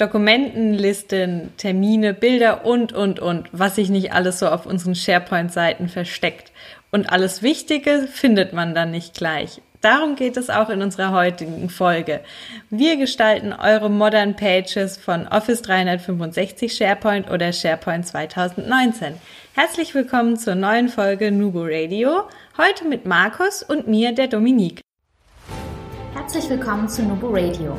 Dokumentenlisten, Termine, Bilder und, und, und, was sich nicht alles so auf unseren SharePoint-Seiten versteckt. Und alles Wichtige findet man dann nicht gleich. Darum geht es auch in unserer heutigen Folge. Wir gestalten eure Modern Pages von Office 365 SharePoint oder SharePoint 2019. Herzlich willkommen zur neuen Folge Nubo Radio. Heute mit Markus und mir, der Dominique. Herzlich willkommen zu Nubo Radio,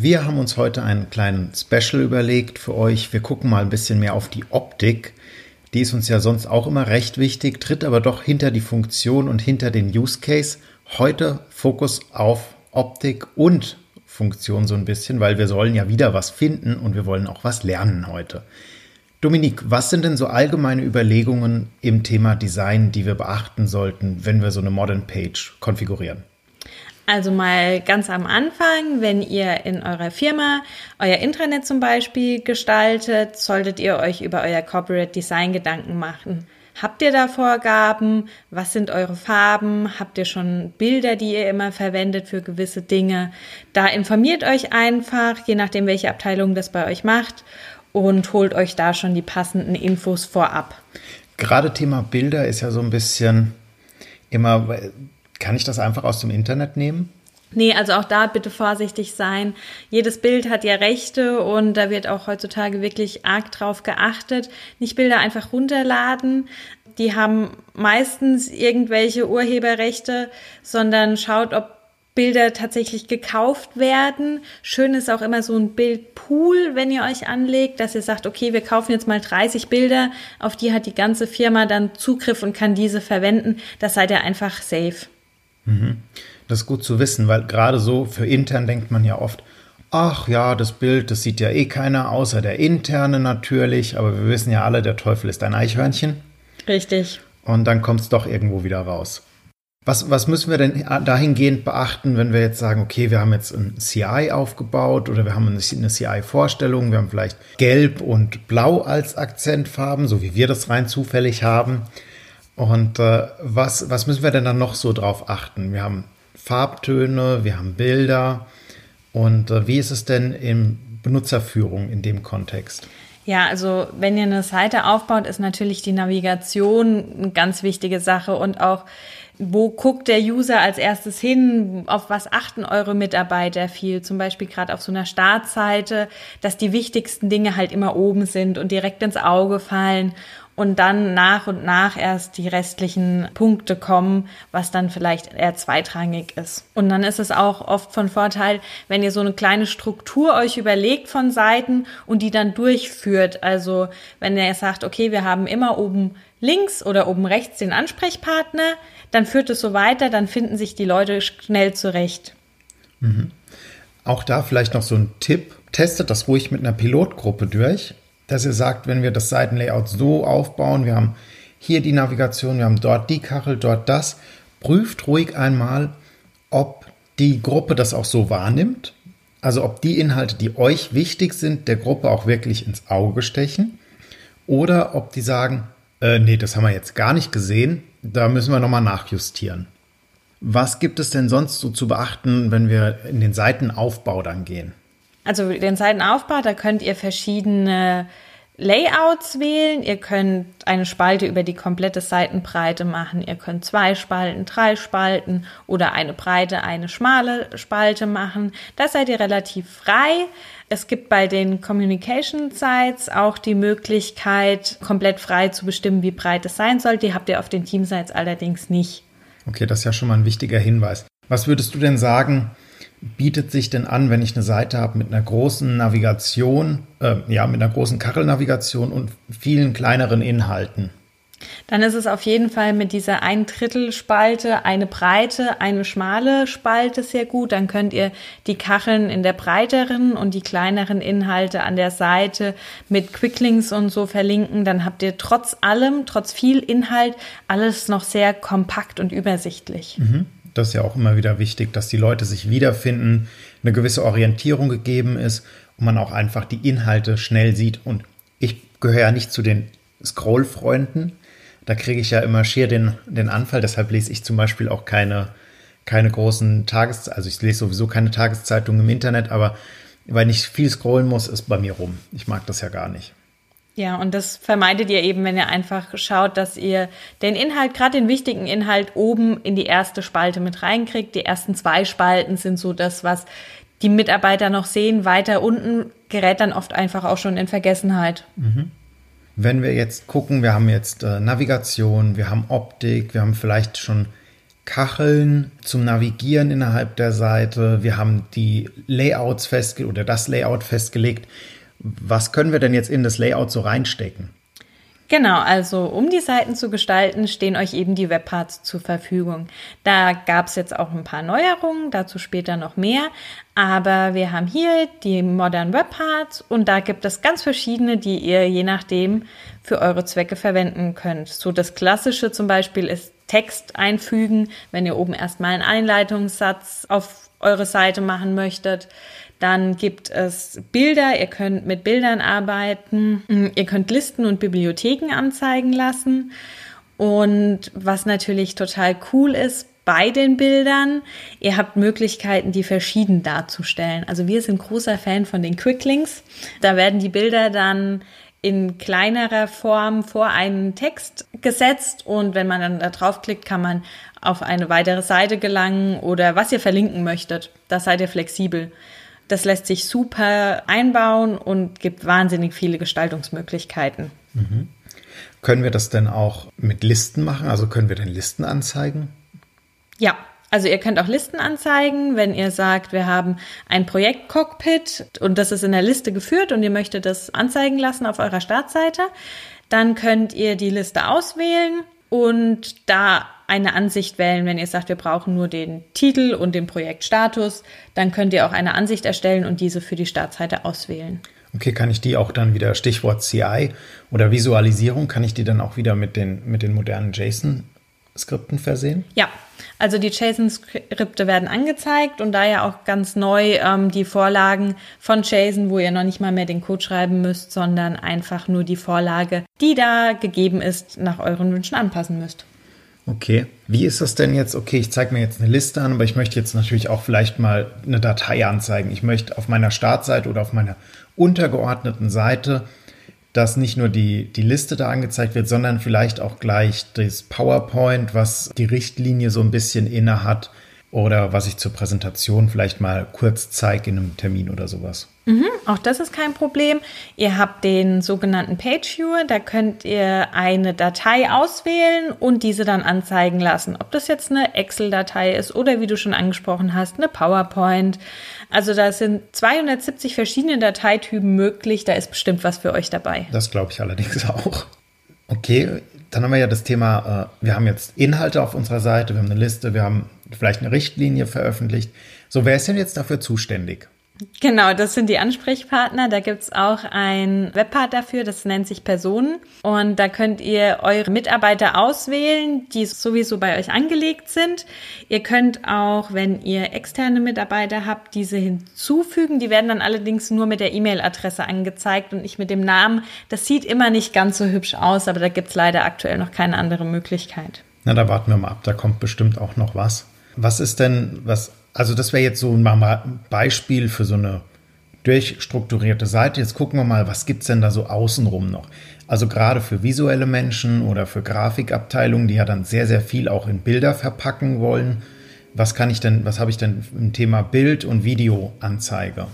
Wir haben uns heute einen kleinen Special überlegt für euch. Wir gucken mal ein bisschen mehr auf die Optik die ist uns ja sonst auch immer recht wichtig, tritt aber doch hinter die Funktion und hinter den Use Case. Heute Fokus auf Optik und Funktion so ein bisschen, weil wir sollen ja wieder was finden und wir wollen auch was lernen heute. Dominik, was sind denn so allgemeine Überlegungen im Thema Design, die wir beachten sollten, wenn wir so eine Modern Page konfigurieren? Also mal ganz am Anfang, wenn ihr in eurer Firma euer Intranet zum Beispiel gestaltet, solltet ihr euch über euer Corporate Design Gedanken machen. Habt ihr da Vorgaben? Was sind eure Farben? Habt ihr schon Bilder, die ihr immer verwendet für gewisse Dinge? Da informiert euch einfach, je nachdem, welche Abteilung das bei euch macht und holt euch da schon die passenden Infos vorab. Gerade Thema Bilder ist ja so ein bisschen immer kann ich das einfach aus dem Internet nehmen? Nee, also auch da bitte vorsichtig sein. Jedes Bild hat ja Rechte und da wird auch heutzutage wirklich arg drauf geachtet. Nicht Bilder einfach runterladen. Die haben meistens irgendwelche Urheberrechte, sondern schaut, ob Bilder tatsächlich gekauft werden. Schön ist auch immer so ein Bildpool, wenn ihr euch anlegt, dass ihr sagt, okay, wir kaufen jetzt mal 30 Bilder, auf die hat die ganze Firma dann Zugriff und kann diese verwenden. Das seid ihr einfach safe. Mhm. Das ist gut zu wissen, weil gerade so für intern denkt man ja oft, ach ja, das Bild, das sieht ja eh keiner, außer der interne natürlich, aber wir wissen ja alle, der Teufel ist ein Eichhörnchen. Richtig. Und dann kommt es doch irgendwo wieder raus. Was, was müssen wir denn dahingehend beachten, wenn wir jetzt sagen, okay, wir haben jetzt ein CI aufgebaut oder wir haben eine CI-Vorstellung, wir haben vielleicht Gelb und Blau als Akzentfarben, so wie wir das rein zufällig haben. Und äh, was, was müssen wir denn dann noch so drauf achten? Wir haben Farbtöne, wir haben Bilder. Und äh, wie ist es denn in Benutzerführung in dem Kontext? Ja, also wenn ihr eine Seite aufbaut, ist natürlich die Navigation eine ganz wichtige Sache und auch wo guckt der User als erstes hin? Auf was achten eure Mitarbeiter viel? Zum Beispiel gerade auf so einer Startseite, dass die wichtigsten Dinge halt immer oben sind und direkt ins Auge fallen und dann nach und nach erst die restlichen Punkte kommen, was dann vielleicht eher zweitrangig ist. Und dann ist es auch oft von Vorteil, wenn ihr so eine kleine Struktur euch überlegt von Seiten und die dann durchführt. Also wenn ihr sagt, okay, wir haben immer oben links oder oben rechts den Ansprechpartner, dann führt es so weiter, dann finden sich die Leute schnell zurecht. Mhm. Auch da vielleicht noch so ein Tipp. Testet das ruhig mit einer Pilotgruppe durch dass ihr sagt, wenn wir das Seitenlayout so aufbauen, wir haben hier die Navigation, wir haben dort die Kachel, dort das, prüft ruhig einmal, ob die Gruppe das auch so wahrnimmt. Also ob die Inhalte, die euch wichtig sind, der Gruppe auch wirklich ins Auge stechen. Oder ob die sagen, äh, nee, das haben wir jetzt gar nicht gesehen, da müssen wir nochmal nachjustieren. Was gibt es denn sonst so zu beachten, wenn wir in den Seitenaufbau dann gehen? Also den Seitenaufbau, da könnt ihr verschiedene Layouts wählen. Ihr könnt eine Spalte über die komplette Seitenbreite machen. Ihr könnt zwei Spalten, drei Spalten oder eine breite, eine schmale Spalte machen. Da seid ihr relativ frei. Es gibt bei den Communication Sites auch die Möglichkeit, komplett frei zu bestimmen, wie breit es sein soll. Die habt ihr auf den Team Sites allerdings nicht. Okay, das ist ja schon mal ein wichtiger Hinweis. Was würdest du denn sagen, bietet sich denn an, wenn ich eine Seite habe mit einer großen Navigation, äh, ja, mit einer großen Kachelnavigation und vielen kleineren Inhalten? Dann ist es auf jeden Fall mit dieser ein Drittel Spalte eine breite, eine schmale Spalte sehr gut. Dann könnt ihr die Kacheln in der breiteren und die kleineren Inhalte an der Seite mit Quicklinks und so verlinken. Dann habt ihr trotz allem, trotz viel Inhalt, alles noch sehr kompakt und übersichtlich. Mhm. Das ist ja auch immer wieder wichtig, dass die Leute sich wiederfinden, eine gewisse Orientierung gegeben ist und man auch einfach die Inhalte schnell sieht. Und ich gehöre ja nicht zu den Scrollfreunden. Da kriege ich ja immer schier den, den Anfall. Deshalb lese ich zum Beispiel auch keine, keine großen Tages... Also ich lese sowieso keine Tageszeitungen im Internet, aber weil ich viel scrollen muss, ist bei mir rum. Ich mag das ja gar nicht. Ja, und das vermeidet ihr eben, wenn ihr einfach schaut, dass ihr den Inhalt, gerade den wichtigen Inhalt, oben in die erste Spalte mit reinkriegt. Die ersten zwei Spalten sind so das, was die Mitarbeiter noch sehen. Weiter unten gerät dann oft einfach auch schon in Vergessenheit. Mhm. Wenn wir jetzt gucken, wir haben jetzt äh, Navigation, wir haben Optik, wir haben vielleicht schon Kacheln zum Navigieren innerhalb der Seite, wir haben die Layouts festgelegt oder das Layout festgelegt. Was können wir denn jetzt in das Layout so reinstecken? Genau, also um die Seiten zu gestalten, stehen euch eben die Webparts zur Verfügung. Da gab es jetzt auch ein paar Neuerungen, dazu später noch mehr. Aber wir haben hier die Modern Webparts und da gibt es ganz verschiedene, die ihr je nachdem für eure Zwecke verwenden könnt. So das Klassische zum Beispiel ist Text einfügen, wenn ihr oben erstmal einen Einleitungssatz auf eure Seite machen möchtet. Dann gibt es Bilder, ihr könnt mit Bildern arbeiten, ihr könnt Listen und Bibliotheken anzeigen lassen. Und was natürlich total cool ist bei den Bildern, ihr habt Möglichkeiten, die verschieden darzustellen. Also wir sind großer Fan von den Quicklinks. Da werden die Bilder dann in kleinerer Form vor einen Text gesetzt und wenn man dann da draufklickt, kann man auf eine weitere Seite gelangen oder was ihr verlinken möchtet. Da seid ihr flexibel. Das lässt sich super einbauen und gibt wahnsinnig viele Gestaltungsmöglichkeiten. Mhm. Können wir das denn auch mit Listen machen? Also können wir denn Listen anzeigen? Ja, also ihr könnt auch Listen anzeigen, wenn ihr sagt, wir haben ein Projekt Cockpit und das ist in der Liste geführt und ihr möchtet das anzeigen lassen auf eurer Startseite. Dann könnt ihr die Liste auswählen und da eine Ansicht wählen, wenn ihr sagt, wir brauchen nur den Titel und den Projektstatus, dann könnt ihr auch eine Ansicht erstellen und diese für die Startseite auswählen. Okay, kann ich die auch dann wieder, Stichwort CI oder Visualisierung, kann ich die dann auch wieder mit den, mit den modernen JSON-Skripten versehen? Ja, also die JSON-Skripte werden angezeigt und da ja auch ganz neu ähm, die Vorlagen von JSON, wo ihr noch nicht mal mehr den Code schreiben müsst, sondern einfach nur die Vorlage, die da gegeben ist, nach euren Wünschen anpassen müsst. Okay. Wie ist das denn jetzt? Okay, ich zeige mir jetzt eine Liste an, aber ich möchte jetzt natürlich auch vielleicht mal eine Datei anzeigen. Ich möchte auf meiner Startseite oder auf meiner untergeordneten Seite, dass nicht nur die, die Liste da angezeigt wird, sondern vielleicht auch gleich das PowerPoint, was die Richtlinie so ein bisschen inne hat oder was ich zur Präsentation vielleicht mal kurz zeige in einem Termin oder sowas. Mhm, auch das ist kein Problem. Ihr habt den sogenannten Page Viewer, da könnt ihr eine Datei auswählen und diese dann anzeigen lassen. Ob das jetzt eine Excel-Datei ist oder wie du schon angesprochen hast, eine PowerPoint. Also da sind 270 verschiedene Dateitypen möglich, da ist bestimmt was für euch dabei. Das glaube ich allerdings auch. Okay, dann haben wir ja das Thema, äh, wir haben jetzt Inhalte auf unserer Seite, wir haben eine Liste, wir haben vielleicht eine Richtlinie veröffentlicht. So, wer ist denn jetzt dafür zuständig? Genau, das sind die Ansprechpartner. Da gibt's auch ein Webpart dafür, das nennt sich Personen. Und da könnt ihr eure Mitarbeiter auswählen, die sowieso bei euch angelegt sind. Ihr könnt auch, wenn ihr externe Mitarbeiter habt, diese hinzufügen. Die werden dann allerdings nur mit der E-Mail-Adresse angezeigt und nicht mit dem Namen. Das sieht immer nicht ganz so hübsch aus, aber da gibt's leider aktuell noch keine andere Möglichkeit. Na, da warten wir mal ab. Da kommt bestimmt auch noch was. Was ist denn, was also das wäre jetzt so ein Beispiel für so eine durchstrukturierte Seite. Jetzt gucken wir mal, was gibt es denn da so außenrum noch? Also gerade für visuelle Menschen oder für Grafikabteilungen, die ja dann sehr, sehr viel auch in Bilder verpacken wollen. Was kann ich denn, was habe ich denn im Thema Bild- und Videoanzeige?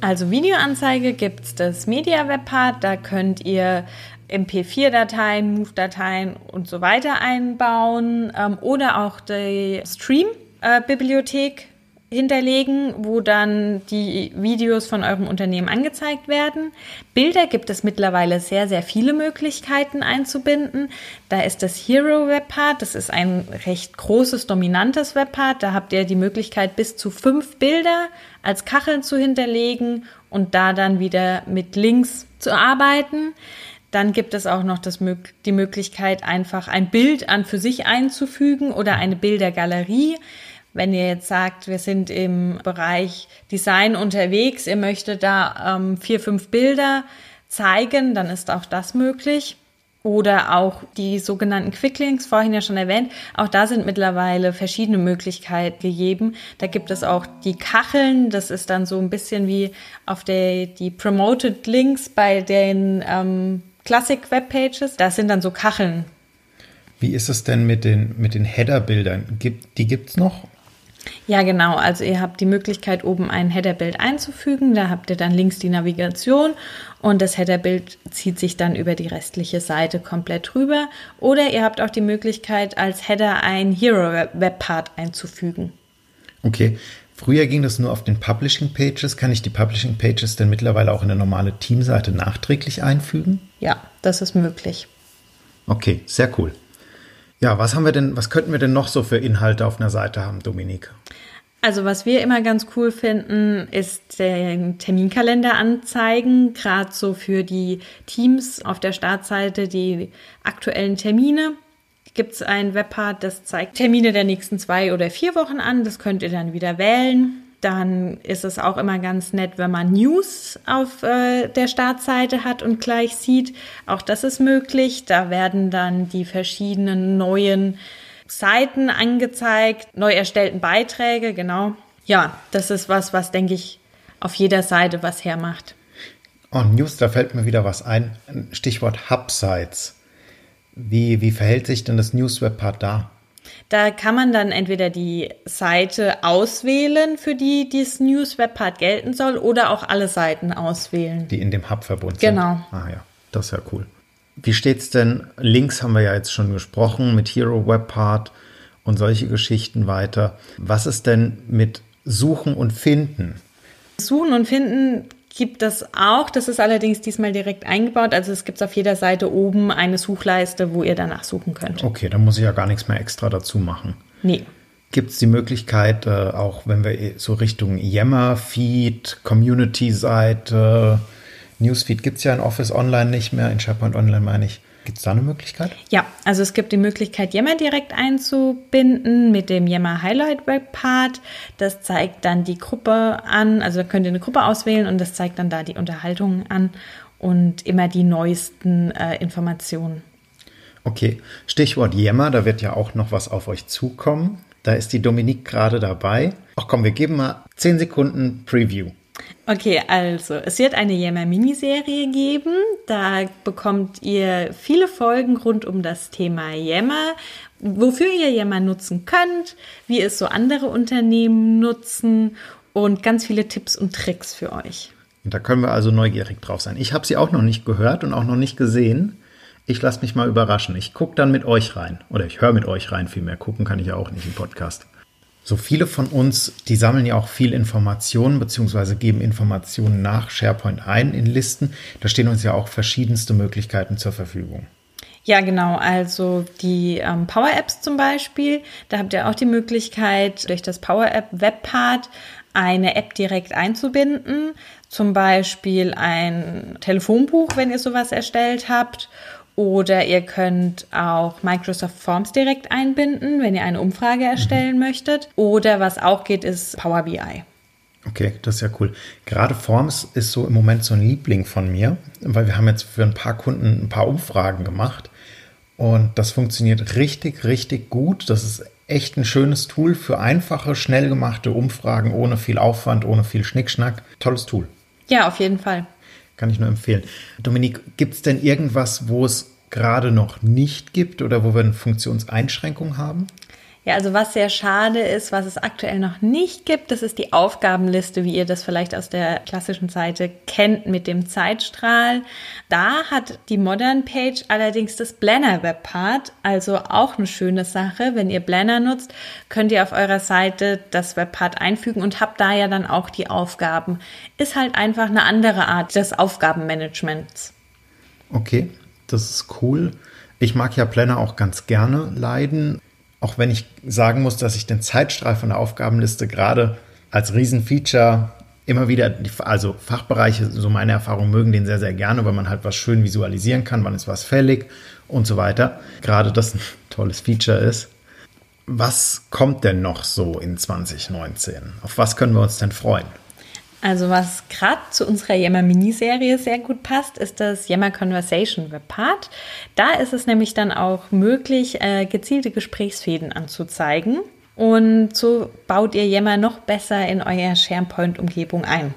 Also Videoanzeige gibt es das Media Webpart, da könnt ihr MP4-Dateien, Move-Dateien und so weiter einbauen ähm, oder auch die Stream-Bibliothek hinterlegen, wo dann die Videos von eurem Unternehmen angezeigt werden. Bilder gibt es mittlerweile sehr, sehr viele Möglichkeiten einzubinden. Da ist das Hero Webpart, das ist ein recht großes, dominantes Webpart. Da habt ihr die Möglichkeit, bis zu fünf Bilder als Kacheln zu hinterlegen und da dann wieder mit Links zu arbeiten. Dann gibt es auch noch das, die Möglichkeit, einfach ein Bild an für sich einzufügen oder eine Bildergalerie. Wenn ihr jetzt sagt, wir sind im Bereich Design unterwegs, ihr möchtet da ähm, vier, fünf Bilder zeigen, dann ist auch das möglich. Oder auch die sogenannten Quicklinks, vorhin ja schon erwähnt, auch da sind mittlerweile verschiedene Möglichkeiten gegeben. Da gibt es auch die Kacheln, das ist dann so ein bisschen wie auf der, die Promoted Links bei den ähm, Classic Webpages. Das sind dann so Kacheln. Wie ist es denn mit den, mit den Header-Bildern? Die gibt es noch? Ja, genau. Also ihr habt die Möglichkeit, oben ein Headerbild einzufügen. Da habt ihr dann links die Navigation und das Headerbild zieht sich dann über die restliche Seite komplett rüber. Oder ihr habt auch die Möglichkeit, als Header ein Hero Webpart einzufügen. Okay. Früher ging das nur auf den Publishing Pages. Kann ich die Publishing Pages denn mittlerweile auch in eine normale Teamseite nachträglich einfügen? Ja, das ist möglich. Okay, sehr cool. Ja, was haben wir denn, was könnten wir denn noch so für Inhalte auf einer Seite haben, Dominik? Also was wir immer ganz cool finden, ist den Terminkalender anzeigen, gerade so für die Teams auf der Startseite die aktuellen Termine. Gibt es ein Webpart, das zeigt Termine der nächsten zwei oder vier Wochen an. Das könnt ihr dann wieder wählen. Dann ist es auch immer ganz nett, wenn man News auf äh, der Startseite hat und gleich sieht. Auch das ist möglich. Da werden dann die verschiedenen neuen Seiten angezeigt, neu erstellten Beiträge, genau. Ja, das ist was, was denke ich auf jeder Seite was hermacht. Oh, News, da fällt mir wieder was ein. Stichwort Hubsites. Wie, wie verhält sich denn das News-Webpart da? Da kann man dann entweder die Seite auswählen, für die dieses News Webpart gelten soll, oder auch alle Seiten auswählen. Die in dem Hub verbunden genau. sind. Genau. Ah ja, das ist ja cool. Wie steht's denn? Links haben wir ja jetzt schon gesprochen mit Hero Webpart und solche Geschichten weiter. Was ist denn mit Suchen und Finden? Suchen und Finden gibt es auch. Das ist allerdings diesmal direkt eingebaut. Also es gibt auf jeder Seite oben eine Suchleiste, wo ihr danach suchen könnt. Okay, dann muss ich ja gar nichts mehr extra dazu machen. Nee. Gibt es die Möglichkeit, äh, auch wenn wir so Richtung Yammer-Feed, Community-Seite, Newsfeed gibt es ja in Office Online nicht mehr, in SharePoint Online meine ich, Gibt es da eine Möglichkeit? Ja, also es gibt die Möglichkeit, Yammer direkt einzubinden mit dem Yammer Highlight Web Part. Das zeigt dann die Gruppe an, also könnt ihr eine Gruppe auswählen und das zeigt dann da die Unterhaltungen an und immer die neuesten äh, Informationen. Okay, Stichwort Yammer, da wird ja auch noch was auf euch zukommen. Da ist die Dominique gerade dabei. Ach komm, wir geben mal 10 Sekunden Preview. Okay, also es wird eine Yammer-Miniserie geben. Da bekommt ihr viele Folgen rund um das Thema Yammer, wofür ihr Yammer nutzen könnt, wie es so andere Unternehmen nutzen und ganz viele Tipps und Tricks für euch. Da können wir also neugierig drauf sein. Ich habe sie auch noch nicht gehört und auch noch nicht gesehen. Ich lasse mich mal überraschen. Ich gucke dann mit euch rein. Oder ich höre mit euch rein vielmehr. Gucken kann ich ja auch nicht im Podcast. So viele von uns, die sammeln ja auch viel Informationen beziehungsweise geben Informationen nach SharePoint ein in Listen. Da stehen uns ja auch verschiedenste Möglichkeiten zur Verfügung. Ja, genau. Also die ähm, Power Apps zum Beispiel, da habt ihr auch die Möglichkeit, durch das Power App Webpart eine App direkt einzubinden. Zum Beispiel ein Telefonbuch, wenn ihr sowas erstellt habt oder ihr könnt auch Microsoft Forms direkt einbinden, wenn ihr eine Umfrage erstellen mhm. möchtet. Oder was auch geht, ist Power BI. Okay, das ist ja cool. Gerade Forms ist so im Moment so ein Liebling von mir, weil wir haben jetzt für ein paar Kunden ein paar Umfragen gemacht und das funktioniert richtig, richtig gut. Das ist echt ein schönes Tool für einfache, schnell gemachte Umfragen ohne viel Aufwand, ohne viel Schnickschnack. Tolles Tool. Ja, auf jeden Fall. Kann ich nur empfehlen. Dominik, gibt es denn irgendwas, wo es gerade noch nicht gibt oder wo wir eine Funktionseinschränkung haben? Ja, also was sehr schade ist, was es aktuell noch nicht gibt, das ist die Aufgabenliste, wie ihr das vielleicht aus der klassischen Seite kennt mit dem Zeitstrahl. Da hat die Modern Page allerdings das Blender Webpart, also auch eine schöne Sache. Wenn ihr Blender nutzt, könnt ihr auf eurer Seite das Webpart einfügen und habt da ja dann auch die Aufgaben. Ist halt einfach eine andere Art des Aufgabenmanagements. Okay, das ist cool. Ich mag ja Planner auch ganz gerne leiden auch wenn ich sagen muss, dass ich den Zeitstrahl von der Aufgabenliste gerade als Riesenfeature immer wieder, also Fachbereiche, so meine Erfahrung, mögen den sehr, sehr gerne, weil man halt was schön visualisieren kann, wann ist was fällig und so weiter. Gerade das ein tolles Feature ist. Was kommt denn noch so in 2019? Auf was können wir uns denn freuen? Also was gerade zu unserer Yammer Miniserie sehr gut passt, ist das Yammer Conversation Webpart. Da ist es nämlich dann auch möglich, äh, gezielte Gesprächsfäden anzuzeigen. Und so baut ihr Yammer noch besser in euer SharePoint-Umgebung ein.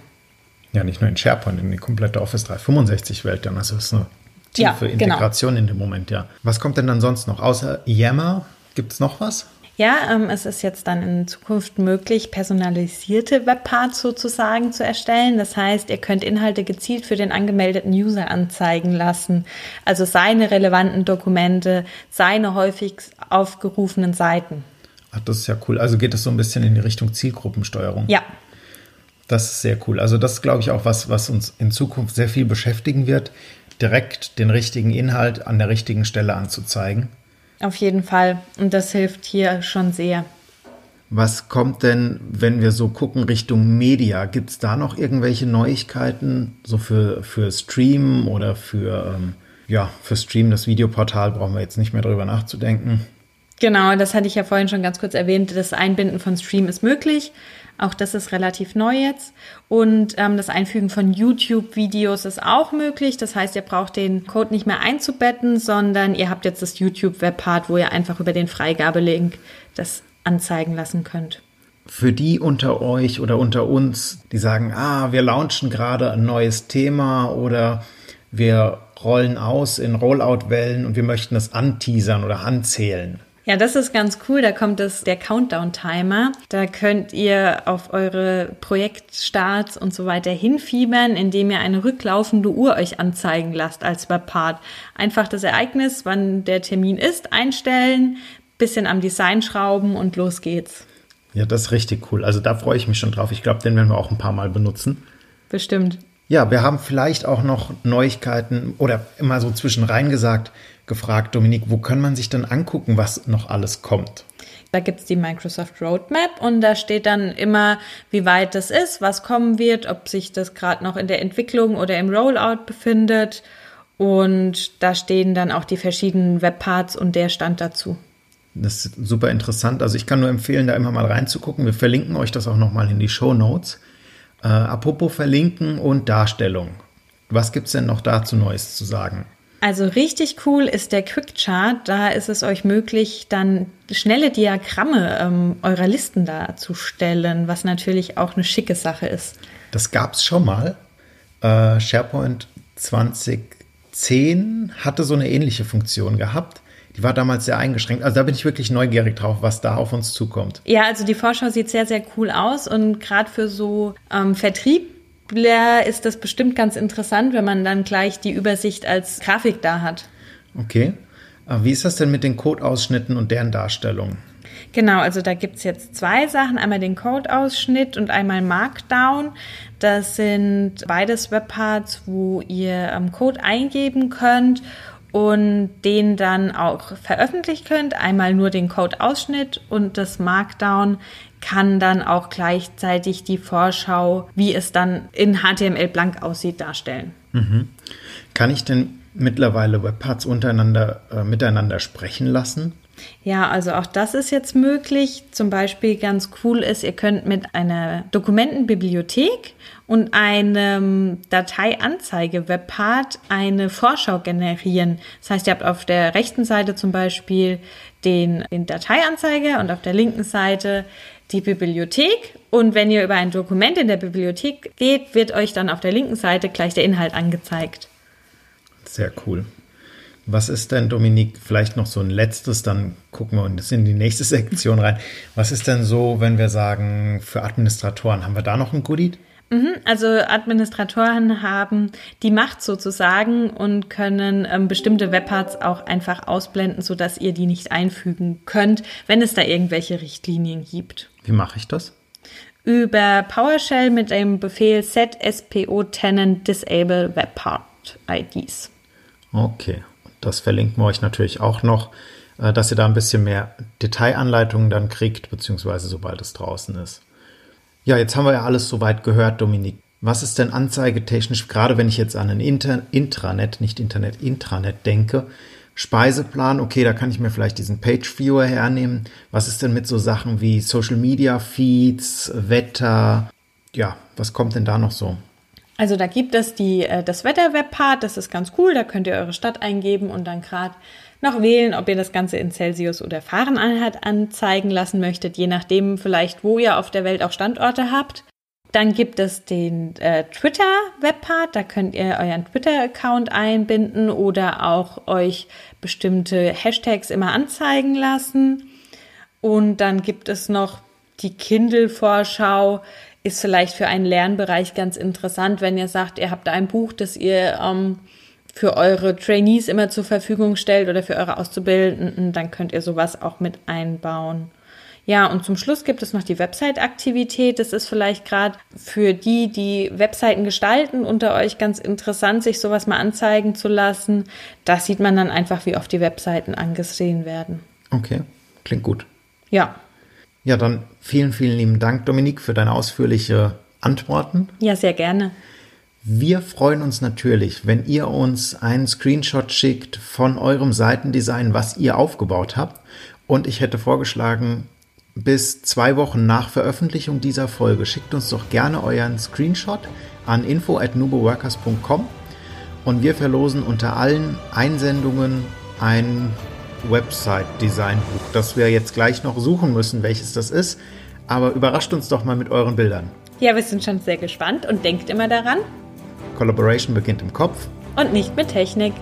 Ja, nicht nur in SharePoint, in die komplette Office 365-Welt dann. Also es ist eine tiefe ja, genau. Integration in dem Moment, ja. Was kommt denn dann sonst noch? Außer Yammer, gibt es noch was? Ja, ähm, es ist jetzt dann in Zukunft möglich, personalisierte Webparts sozusagen zu erstellen. Das heißt, ihr könnt Inhalte gezielt für den angemeldeten User anzeigen lassen. Also seine relevanten Dokumente, seine häufig aufgerufenen Seiten. Ach, das ist ja cool. Also geht es so ein bisschen in die Richtung Zielgruppensteuerung. Ja. Das ist sehr cool. Also das ist, glaube ich, auch was, was uns in Zukunft sehr viel beschäftigen wird, direkt den richtigen Inhalt an der richtigen Stelle anzuzeigen. Auf jeden Fall. Und das hilft hier schon sehr. Was kommt denn, wenn wir so gucken Richtung Media? Gibt es da noch irgendwelche Neuigkeiten, so für, für Stream oder für, ähm, ja, für Stream, das Videoportal, brauchen wir jetzt nicht mehr drüber nachzudenken. Genau, das hatte ich ja vorhin schon ganz kurz erwähnt. Das Einbinden von Stream ist möglich. Auch das ist relativ neu jetzt. Und ähm, das Einfügen von YouTube-Videos ist auch möglich. Das heißt, ihr braucht den Code nicht mehr einzubetten, sondern ihr habt jetzt das YouTube-Webpart, wo ihr einfach über den Freigabelink das anzeigen lassen könnt. Für die unter euch oder unter uns, die sagen, ah, wir launchen gerade ein neues Thema oder wir rollen aus in Rollout-Wellen und wir möchten das anteasern oder anzählen. Ja, das ist ganz cool. Da kommt das, der Countdown-Timer. Da könnt ihr auf eure Projektstarts und so weiter hinfiebern, indem ihr eine rücklaufende Uhr euch anzeigen lasst als Webpart. Einfach das Ereignis, wann der Termin ist, einstellen, bisschen am Design schrauben und los geht's. Ja, das ist richtig cool. Also da freue ich mich schon drauf. Ich glaube, den werden wir auch ein paar Mal benutzen. Bestimmt. Ja, wir haben vielleicht auch noch Neuigkeiten oder immer so zwischenrein gesagt, gefragt, Dominik, wo kann man sich dann angucken, was noch alles kommt? Da gibt es die Microsoft Roadmap und da steht dann immer, wie weit das ist, was kommen wird, ob sich das gerade noch in der Entwicklung oder im Rollout befindet. Und da stehen dann auch die verschiedenen Webparts und der Stand dazu. Das ist super interessant. Also ich kann nur empfehlen, da immer mal reinzugucken. Wir verlinken euch das auch nochmal in die Show Notes. Äh, apropos Verlinken und Darstellung. Was gibt es denn noch dazu Neues zu sagen? Also richtig cool ist der Quick Chart. Da ist es euch möglich, dann schnelle Diagramme ähm, eurer Listen darzustellen, was natürlich auch eine schicke Sache ist. Das gab es schon mal. Äh, SharePoint 2010 hatte so eine ähnliche Funktion gehabt. Die war damals sehr eingeschränkt. Also da bin ich wirklich neugierig drauf, was da auf uns zukommt. Ja, also die Vorschau sieht sehr, sehr cool aus und gerade für so ähm, Vertrieb ist das bestimmt ganz interessant, wenn man dann gleich die Übersicht als Grafik da hat. Okay. Wie ist das denn mit den Codeausschnitten und deren Darstellung? Genau, also da gibt es jetzt zwei Sachen. Einmal den Codeausschnitt und einmal Markdown. Das sind beides Webparts, wo ihr ähm, Code eingeben könnt und den dann auch veröffentlichen könnt. Einmal nur den Code-Ausschnitt und das Markdown kann dann auch gleichzeitig die Vorschau, wie es dann in HTML blank aussieht, darstellen. Mhm. Kann ich denn mittlerweile Webparts untereinander äh, miteinander sprechen lassen? Ja, also auch das ist jetzt möglich. Zum Beispiel ganz cool ist, ihr könnt mit einer Dokumentenbibliothek und einem Dateianzeige-Webpart eine Vorschau generieren. Das heißt, ihr habt auf der rechten Seite zum Beispiel den, den Dateianzeiger und auf der linken Seite die Bibliothek. Und wenn ihr über ein Dokument in der Bibliothek geht, wird euch dann auf der linken Seite gleich der Inhalt angezeigt. Sehr cool. Was ist denn, Dominik, vielleicht noch so ein letztes, dann gucken wir uns in die nächste Sektion rein. Was ist denn so, wenn wir sagen, für Administratoren, haben wir da noch ein Goodie? Mhm, also Administratoren haben die Macht sozusagen und können ähm, bestimmte Webparts auch einfach ausblenden, sodass ihr die nicht einfügen könnt, wenn es da irgendwelche Richtlinien gibt. Wie mache ich das? Über PowerShell mit dem Befehl set spo tenant disable webpart IDs. Okay, das verlinken wir euch natürlich auch noch, äh, dass ihr da ein bisschen mehr Detailanleitungen dann kriegt, beziehungsweise sobald es draußen ist. Ja, jetzt haben wir ja alles soweit gehört, Dominik. Was ist denn anzeigetechnisch, gerade wenn ich jetzt an ein Inter Intranet, nicht Internet, Intranet denke, Speiseplan, okay, da kann ich mir vielleicht diesen Page Viewer hernehmen. Was ist denn mit so Sachen wie Social Media Feeds, Wetter? Ja, was kommt denn da noch so? Also da gibt es die, äh, das Wetter-Webpart, das ist ganz cool, da könnt ihr eure Stadt eingeben und dann gerade noch wählen, ob ihr das Ganze in Celsius oder Fahrenheit anzeigen lassen möchtet, je nachdem vielleicht, wo ihr auf der Welt auch Standorte habt. Dann gibt es den äh, Twitter-Webpart, da könnt ihr euren Twitter-Account einbinden oder auch euch bestimmte Hashtags immer anzeigen lassen. Und dann gibt es noch die Kindle-Vorschau, ist vielleicht für einen Lernbereich ganz interessant, wenn ihr sagt, ihr habt ein Buch, das ihr ähm, für eure Trainees immer zur Verfügung stellt oder für eure Auszubildenden, dann könnt ihr sowas auch mit einbauen. Ja, und zum Schluss gibt es noch die Website-Aktivität. Das ist vielleicht gerade für die, die Webseiten gestalten, unter euch ganz interessant, sich sowas mal anzeigen zu lassen. Da sieht man dann einfach, wie oft die Webseiten angesehen werden. Okay, klingt gut. Ja. Ja, dann vielen, vielen lieben Dank, Dominik, für deine ausführliche Antworten. Ja, sehr gerne. Wir freuen uns natürlich, wenn ihr uns einen Screenshot schickt von eurem Seitendesign, was ihr aufgebaut habt. Und ich hätte vorgeschlagen, bis zwei Wochen nach Veröffentlichung dieser Folge schickt uns doch gerne euren Screenshot an info at nuboworkers.com und wir verlosen unter allen Einsendungen ein Website-Design-Buch, das wir jetzt gleich noch suchen müssen, welches das ist. Aber überrascht uns doch mal mit euren Bildern. Ja, wir sind schon sehr gespannt und denkt immer daran, Collaboration beginnt im Kopf und nicht mit Technik.